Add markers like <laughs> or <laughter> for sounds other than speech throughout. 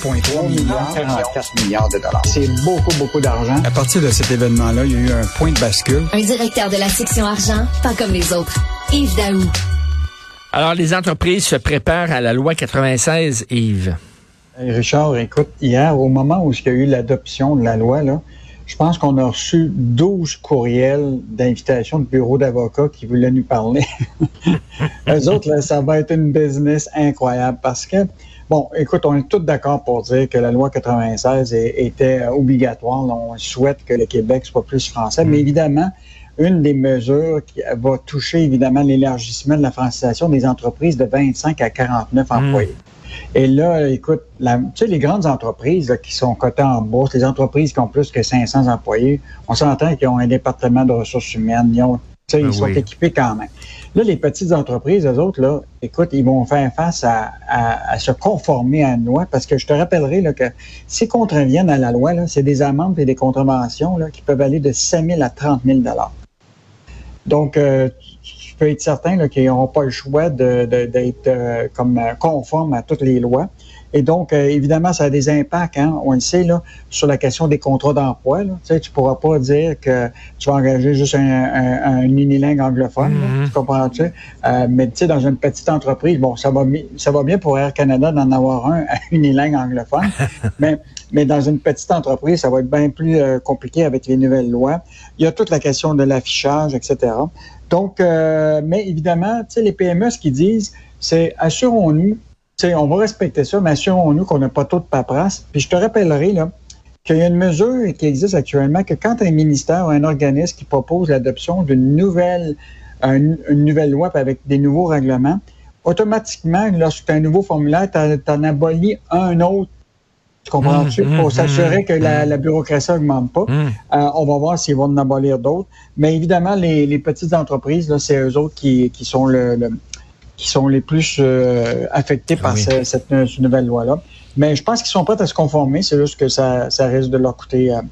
1,3 milliard, 44 milliards de dollars. C'est beaucoup, beaucoup d'argent. À partir de cet événement-là, il y a eu un point de bascule. Un directeur de la section argent, pas comme les autres. Yves Daou. Alors, les entreprises se préparent à la loi 96, Yves. Richard, écoute, hier, au moment où il y a eu l'adoption de la loi, là, je pense qu'on a reçu 12 courriels d'invitation de bureaux d'avocats qui voulaient nous parler. <laughs> Eux autres, là, ça va être une business incroyable parce que Bon, écoute, on est tous d'accord pour dire que la loi 96 était obligatoire. On souhaite que le Québec soit plus français, mais mm. évidemment, une des mesures qui va toucher évidemment l'élargissement de la francisation des entreprises de 25 à 49 mm. employés. Et là, écoute, tu sais, les grandes entreprises qui sont cotées en bourse, les entreprises qui ont plus que 500 employés, on s'entend qu'ils ont un département de ressources humaines, ils, ont, ben sont équipés quand même. Là, les petites entreprises, eux autres, là, écoute, ils vont faire face à, se conformer à une loi parce que je te rappellerai là, que s'ils contreviennent à la loi, c'est des amendes et des contraventions là, qui peuvent aller de 5 000 à 30 000 Donc, euh, peux être certain qu'ils n'auront pas le choix d'être euh, comme euh, conformes à toutes les lois. Et donc, euh, évidemment, ça a des impacts, hein, on le sait, là, sur la question des contrats d'emploi. Tu sais, tu pourras pas dire que tu vas engager juste un, un, unilingue anglophone, mm-hmm. tu comprends-tu? Euh, mais tu sais, dans une petite entreprise, bon, ça va, ça va bien pour Air Canada d'en avoir un <laughs> unilingue anglophone, <laughs> mais, mais dans une petite entreprise, ça va être bien plus euh, compliqué avec les nouvelles lois. Il y a toute la question de l'affichage, etc. Donc, mais évidemment, tu sais, les PME, ce qu'ils disent, c'est assurons-nous on va respecter ça, mais assurons-nous qu'on n'a pas trop de paperasse. Puis je te rappellerai là, qu'il y a une mesure qui existe actuellement que quand un ministère ou un organisme qui propose l'adoption d'une nouvelle, une, nouvelle loi avec des nouveaux règlements, automatiquement, lorsque tu as un nouveau formulaire, tu en abolis un autre. Tu comprends-tu? Mmh, pour mmh, s'assurer que la, mmh. bureaucratie n'augmente pas. Euh, on va voir s'ils vont en abolir d'autres. Mais évidemment, les, petites entreprises, c'est eux autres qui, sont le qui sont les plus euh, affectés par cette, nouvelle loi-là. Mais je pense qu'ils sont prêts à se conformer. C'est juste que ça, ça risque de leur coûter euh,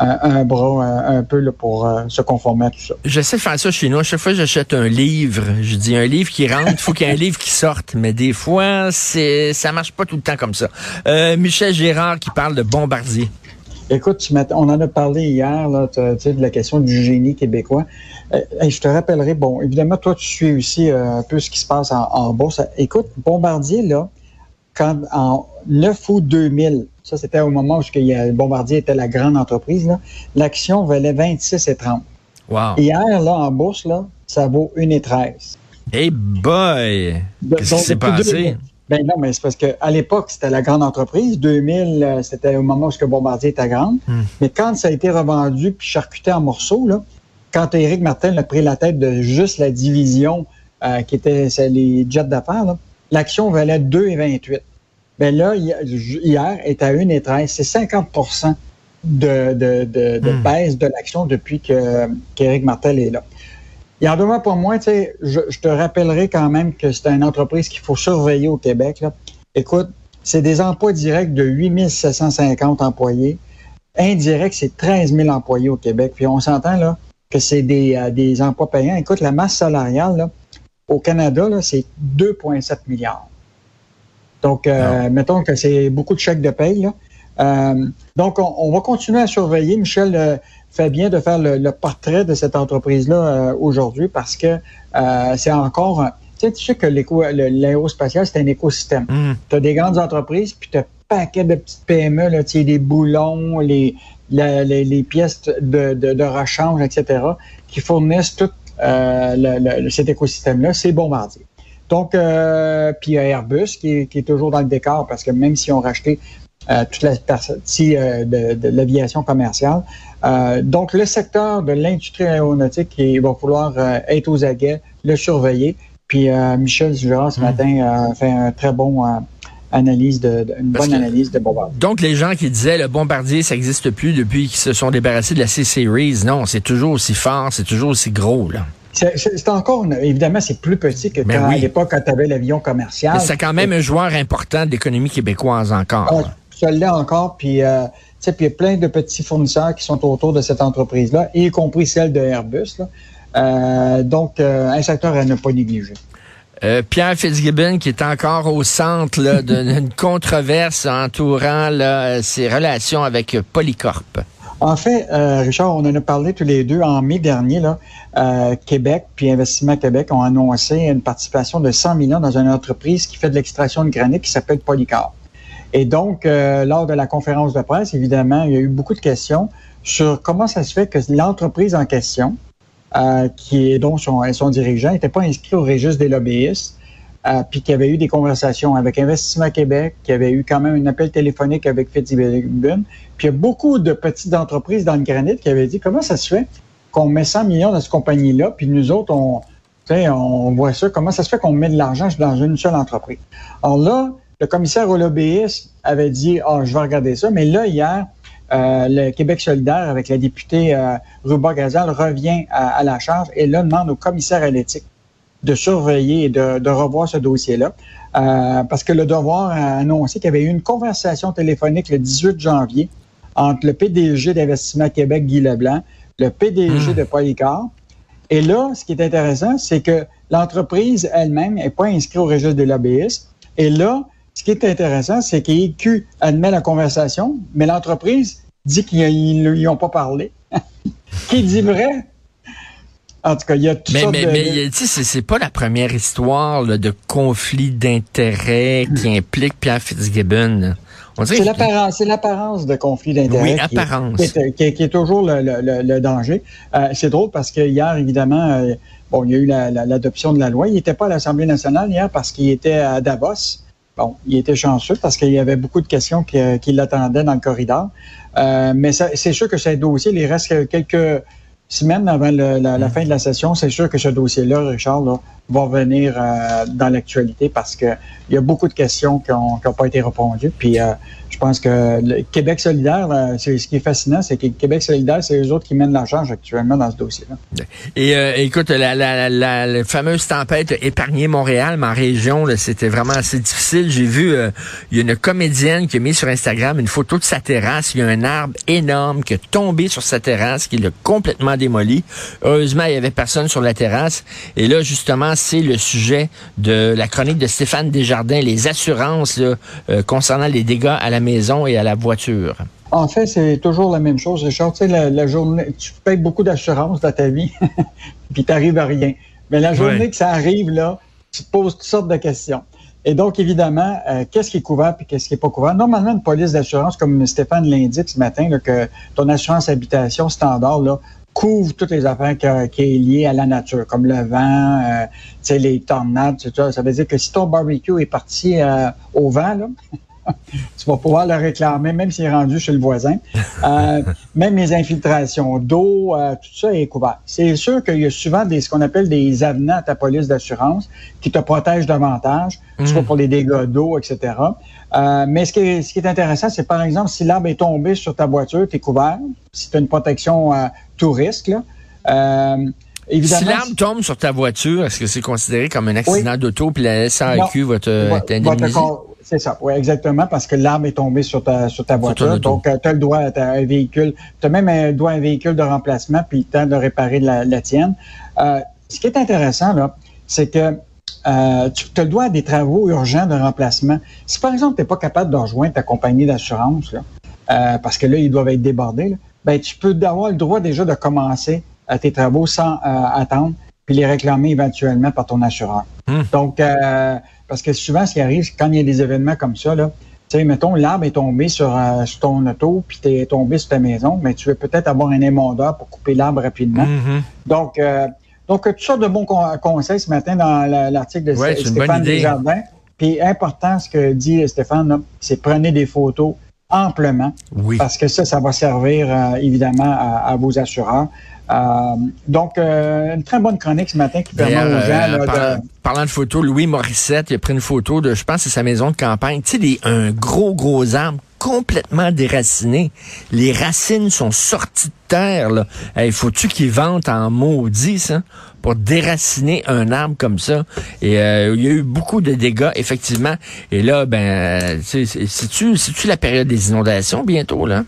un, bras un, peu là, pour euh, se conformer à tout ça. J'essaie de faire ça chez nous. À chaque fois que j'achète un livre, je dis un livre qui rentre, il faut qu'il y ait un livre qui sorte. Mais des fois, c'est ça marche pas tout le temps comme ça. Michel Gérard qui parle de Bombardier. Écoute, on en a parlé hier là, de la question du génie québécois. Euh, je te rappellerai, bon, évidemment, toi, tu suis aussi euh, un peu ce qui se passe en, bourse. Écoute, Bombardier, là, quand en 9 août 2000, ça c'était au moment où Bombardier était la grande entreprise, l'action valait 26,30. Wow. Hier, là, en bourse, là, ça vaut 1,13. Hey boy! Qu'est-ce qui s'est passé? Ben non, mais c'est parce qu'à l'époque, c'était la grande entreprise. 2000, euh, c'était au moment où Bombardier était grande. Hmm. Mais quand ça a été revendu puis charcuté en morceaux, là, quand Éric Martin a pris la tête de juste la division euh, qui était les jets d'affaires, l'action valait 2,28. Ben là, hier, est à 1,13. C'est 50 de, de, de, de hmm. baisse de l'action depuis qu'Éric Martel est là. Il en demeure pour moi, tu sais, je, te rappellerai quand même que c'est une entreprise qu'il faut surveiller au Québec. Là. Écoute, c'est des emplois directs de 8 750 employés. Indirect, c'est 13 000 employés au Québec. Puis on s'entend là que c'est des, euh, des emplois payants. Écoute, la masse salariale là, au Canada, là, c'est 2,7 milliards. Donc, euh, mettons que c'est beaucoup de chèques de paye. Là. Euh, donc, on, va continuer à surveiller. Michel euh, fait bien de faire le, portrait de cette entreprise-là euh, aujourd'hui parce que c'est encore... Tu sais, tu sais que l'aérospatial, c'est un écosystème. Mm. Tu as des grandes entreprises, puis tu as un paquet de petites PME, là, tu sais, des boulons, les, les, pièces de, de, rechange, etc., qui fournissent tout cet écosystème-là. C'est Bombardier. Donc, puis il y a Airbus qui qui est, toujours dans le décor parce que même si on racheté euh, toute la partie euh, de, l'aviation commerciale. Euh, donc, le secteur de l'industrie aéronautique, il va falloir être aux aguets, le surveiller. Puis euh, Michel Gérard, ce Mm. matin, a fait un très bon euh, analyse de, de- une Parce bonne analyse de Bombardier. Donc, les gens qui disaient le bombardier, ça n'existe plus depuis qu'ils se sont débarrassés de la C-Series, non, c'est toujours aussi fort, c'est toujours aussi gros, là. C'est encore, une- évidemment, c'est plus petit que Ben quand, oui. à l'époque, quand tu avais l'avion commercial. Mais c'est quand même un joueur important de l'économie québécoise encore. Ah, ça l'est encore, puis euh, puis il y a plein de petits fournisseurs qui sont autour de cette entreprise-là, y compris celle de Airbus. là. Euh, donc, euh, un secteur à ne pas négliger. Euh, Pierre Fitzgibbon qui est encore au centre <laughs> d'une controverse entourant là, ses relations avec Polycorp. En fait, euh, Richard, on en a parlé tous les deux en mai dernier. Euh, Québec puis Investissement Québec ont annoncé une participation de 100 millions dans une entreprise qui fait de l'extraction de granit qui s'appelle Polycarp. Et donc, euh, lors de la conférence de presse, évidemment, il y a eu beaucoup de questions sur comment ça se fait que l'entreprise en question, qui est dont son, son dirigeant, n'était pas inscrit au registre des lobbyistes, euh, puis qu'il y avait eu des conversations avec Investissement Québec, qu'il y avait eu quand même un appel téléphonique avec Fitzgibbon, puis il y a beaucoup de petites entreprises dans le granit qui avaient dit comment ça se fait qu'on met 100 millions dans cette compagnie-là, puis nous autres, on, on voit ça, comment ça se fait qu'on met de l'argent dans une seule entreprise? Alors là, le commissaire au lobbyisme avait dit, ah, je vais regarder ça, mais là, hier, euh, le Québec solidaire, avec la députée euh, Ruba Gazal, revient à, à la charge et là demande au commissaire à l'éthique de surveiller et de, de revoir ce dossier-là. Euh, parce que le devoir a annoncé qu'il y avait eu une conversation téléphonique le 18 janvier entre le PDG d'Investissement Québec, Guy Leblanc, le PDG Hmm. de Polycar. Et là, ce qui est intéressant, c'est que l'entreprise elle-même n'est pas inscrite au registre des lobbyistes. Et là, ce qui est intéressant, c'est qu'EQ admet la conversation, mais l'entreprise dit qu'ils ne lui ont pas parlé. <laughs> qui dit vrai? En tout cas, il y a toutes Mais, mais, de... mais tu sais, c'est- pas la première histoire là, de conflit d'intérêts qui implique Pierre Fitzgibbon. C'est l'apparence, c'est l'apparence de conflit d'intérêts. Oui, apparence. Qui est, qui est- qui est toujours le, le- le- le danger. Euh, c'est drôle parce que hier, évidemment, euh, bon, il y a eu la- la- l'adoption de la loi. Il n'était pas à l'Assemblée nationale hier parce qu'il était à Davos. Bon, il était chanceux parce qu'il y avait beaucoup de questions qui, euh, qui l'attendaient dans le corridor. Euh, mais c'est sûr que ce dossier, il reste quelques semaines avant le- la, la fin de la session. C'est sûr que ce dossier-là, Richard, là, va venir euh, dans l'actualité parce que il y a beaucoup de questions qui n'ont pas été répondues. Puis euh, je pense que Québec solidaire, ce qui est fascinant, c'est que Québec solidaire, c'est eux autres qui mènent la charge actuellement dans ce dossier-là. Et euh, écoute, la, fameuse tempête a épargné Montréal, en région, c'était vraiment assez difficile. J'ai vu, il y a une comédienne qui a mis sur Instagram une photo de sa terrasse. Il y a un arbre énorme qui est tombé sur sa terrasse, qui l'a complètement démoli. Heureusement, il y avait personne sur la terrasse. Et là, justement, c'est le sujet de la chronique de Stéphane Desjardins, les assurances là, euh, concernant les dégâts à la maison et à la voiture. En fait, c'est toujours la même chose, Richard. Tu sais, la, la journée, tu payes beaucoup d'assurance dans ta vie, <laughs> puis t'arrives à rien. Mais la journée Ouais. que ça arrive, là, tu te poses toutes sortes de questions. Et donc, évidemment, euh, qu'est-ce qui est couvert puis qu'est-ce qui n'est pas couvert? Normalement, une police d'assurance, comme Stéphane l'indique ce matin, là, que ton assurance habitation standard là, couvre toutes les affaires qui est liées à la nature, comme le vent, euh, les tornades, tout ça. Ça veut dire que si ton barbecue est parti euh, au vent, là, <laughs> tu vas pouvoir le réclamer, même s'il est rendu chez le voisin. Euh, <laughs> même les infiltrations d'eau, euh, tout ça est couvert. C'est sûr qu'il y a souvent des, ce qu'on appelle des avenants à ta police d'assurance qui te protègent davantage, soit pour les dégâts d'eau, etc. Euh, mais ce qui est, ce qui est intéressant, c'est par exemple, si l'arbre est tombé sur ta voiture, tu es couvert. Si tu as une protection tout risque, là. Évidemment, Si l'arbre tombe sur ta voiture, est-ce que c'est considéré comme un accident d'auto puis la SAQ va te Va- te C'est ça, oui, exactement, parce que l'arbre est tombé sur ta, sur ta voiture. Donc, tu as le droit à un véhicule. Tu as même un droit à un véhicule de remplacement, puis le temps de réparer la, la tienne. Euh, ce qui est intéressant, là, c'est que euh, tu as le droit à des travaux urgents de remplacement. Si, par exemple, tu n'es pas capable de rejoindre ta compagnie d'assurance, euh, parce que là, ils doivent être débordés, là, ben, tu peux avoir le droit déjà de commencer euh, tes travaux sans euh, attendre, puis les réclamer éventuellement par ton assureur. Hmm. Donc, euh, parce que souvent, ce qui arrive, c'est quand il y a des événements comme ça, là, tu sais, mettons, l'arbre est tombé sur, euh, sur ton auto, puis tu es tombé sur ta maison, mais tu veux peut-être avoir un émondeur pour couper l'arbre rapidement. Mhm. Donc, euh, donc, tout ça de bons con- conseils ce matin dans la- l'article de Ouais, Stéphane. Desjardins. Puis, important, ce que dit Stéphane, c'est prenez des photos amplement. Oui. Parce que ça, ça va servir euh, évidemment à, à, vos assureurs. Euh, donc, euh, une très bonne chronique ce matin qui permet aux gens là, de... parlant de photos, Louis Morissette, il a pris une photo de, je pense, c'est sa maison de campagne. Tu sais, des- un gros, gros arbre complètement déraciné. Les racines sont sorties de terre. Là. Hey, faut-tu qu'ils vantent en maudit, ça, pour déraciner un arbre comme ça? Et euh, il y a eu beaucoup de dégâts, effectivement. Et là, ben, tu sais, c'est- c'est-tu la période des inondations bientôt, là?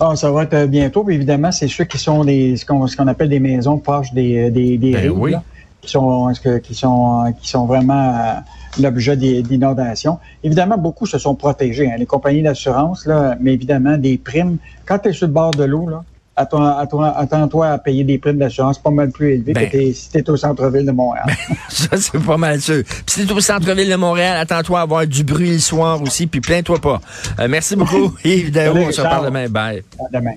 Ah, ça va être bientôt. Puis évidemment, c'est ceux qui sont des ce qu'on ce qu'on appelle des maisons proches des, des, des Ben rives, oui. là, qui sont qui sont vraiment euh, l'objet des- d'inondations. Évidemment, beaucoup se sont protégés, hein, les compagnies d'assurance, là, mais évidemment, des primes. Quand tu es sur le bord de l'eau, là, attends- attends- attends-toi à payer des primes d'assurance pas mal plus élevées Ben. que t'es- si tu es au centre-ville de Montréal. <laughs> Ça, c'est pas mal sûr. Puis si t'es au centre-ville de Montréal, attends-toi à avoir du bruit le soir aussi, puis plains-toi pas. Euh, merci beaucoup, <laughs> Yves Daou. On se reparle demain. Bye. À demain.